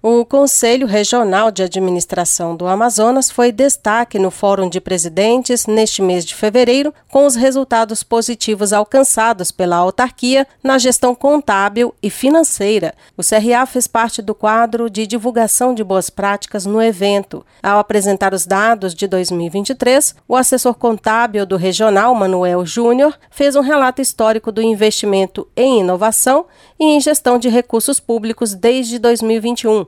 O Conselho Regional de Administração do Amazonas foi destaque no Fórum de Presidentes neste mês de fevereiro, com os resultados positivos alcançados pela autarquia na gestão contábil e financeira. O CRA fez parte do quadro de divulgação de boas práticas no evento. Ao apresentar os dados de 2023, o assessor contábil do regional, Manuel Júnior, fez um relato histórico do investimento em inovação e em gestão de recursos públicos desde 2021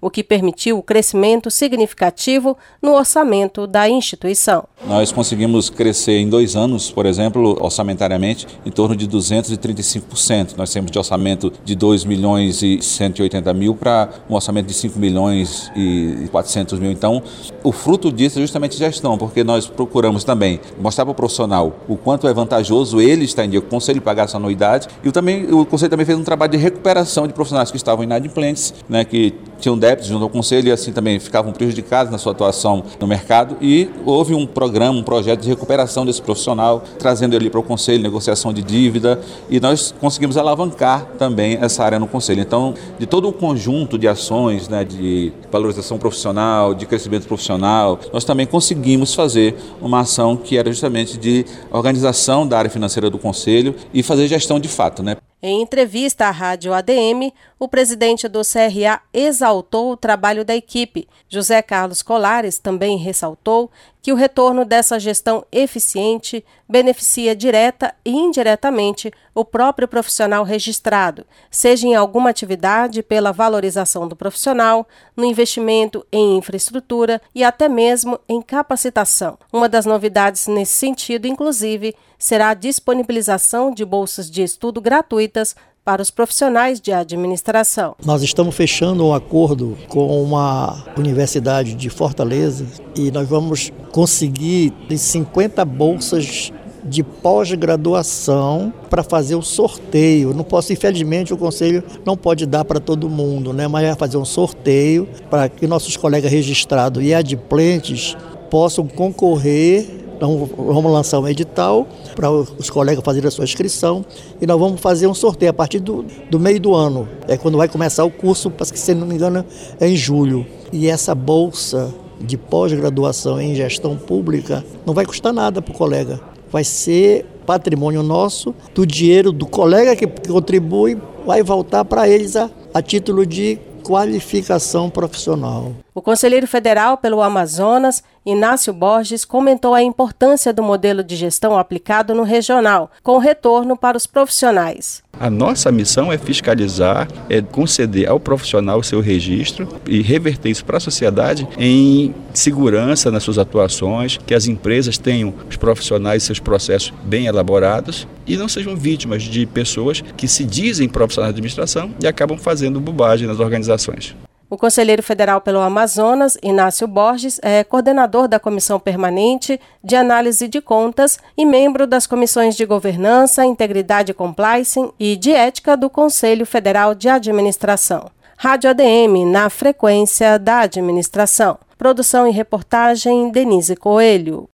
o que permitiu o crescimento significativo no orçamento da instituição. Nós conseguimos crescer em dois anos, por exemplo, orçamentariamente, em torno de 235%. Nós temos de orçamento de 2 milhões e 180 mil para um orçamento de 5 milhões e 400 mil. Então, o fruto disso é justamente gestão, porque nós procuramos também mostrar para o profissional o quanto é vantajoso ele estar em dia o conselho pagar essa anuidade. E também, o conselho também fez um trabalho de recuperação de profissionais que estavam inadimplentes, né, que tinham débitos junto ao conselho e assim também ficavam prejudicados na sua atuação no mercado. E houve um programa, um projeto de recuperação desse profissional, trazendo ele para o conselho, negociação de dívida, e nós conseguimos alavancar também essa área no conselho. Então, de todo o conjunto de ações, né, de valorização profissional, de crescimento profissional, nós também conseguimos fazer uma ação que era justamente de organização da área financeira do conselho e fazer gestão de fato, né? Em entrevista à Rádio ADM, o presidente do CRA exaltou o trabalho da equipe. José Carlos Colares também ressaltou que o retorno dessa gestão eficiente beneficia direta e indiretamente o próprio profissional registrado, seja em alguma atividade pela valorização do profissional, no investimento em infraestrutura e até mesmo em capacitação. Uma das novidades nesse sentido, inclusive, será a disponibilização de bolsas de estudo gratuitas para os profissionais de administração. Nós estamos fechando um acordo com uma universidade de Fortaleza e nós vamos conseguir 50 bolsas de pós-graduação para fazer o sorteio. Não posso, infelizmente, o conselho não pode dar para todo mundo, né? Mas vai fazer um sorteio para que nossos colegas registrados e adimplentes possam concorrer então vamos lançar um edital para os colegas fazerem a sua inscrição e nós vamos fazer um sorteio a partir do, do meio do ano. É quando vai começar o curso, se não me engano é em julho. E essa bolsa de pós-graduação em gestão pública não vai custar nada para o colega. Vai ser patrimônio nosso, do dinheiro do colega que contribui, vai voltar para eles a, a título de qualificação profissional. O conselheiro federal pelo Amazonas, Inácio Borges, comentou a importância do modelo de gestão aplicado no regional, com retorno para os profissionais. A nossa missão é fiscalizar, é conceder ao profissional o seu registro e reverter isso para a sociedade em segurança nas suas atuações, que as empresas tenham os profissionais e seus processos bem elaborados e não sejam vítimas de pessoas que se dizem profissionais de administração e acabam fazendo bobagem nas organizações. O conselheiro federal pelo Amazonas, Inácio Borges, é coordenador da Comissão Permanente de Análise de Contas e membro das comissões de Governança, Integridade e Compliance e de Ética do Conselho Federal de Administração. Rádio ADM, na frequência da administração. Produção e reportagem Denise Coelho.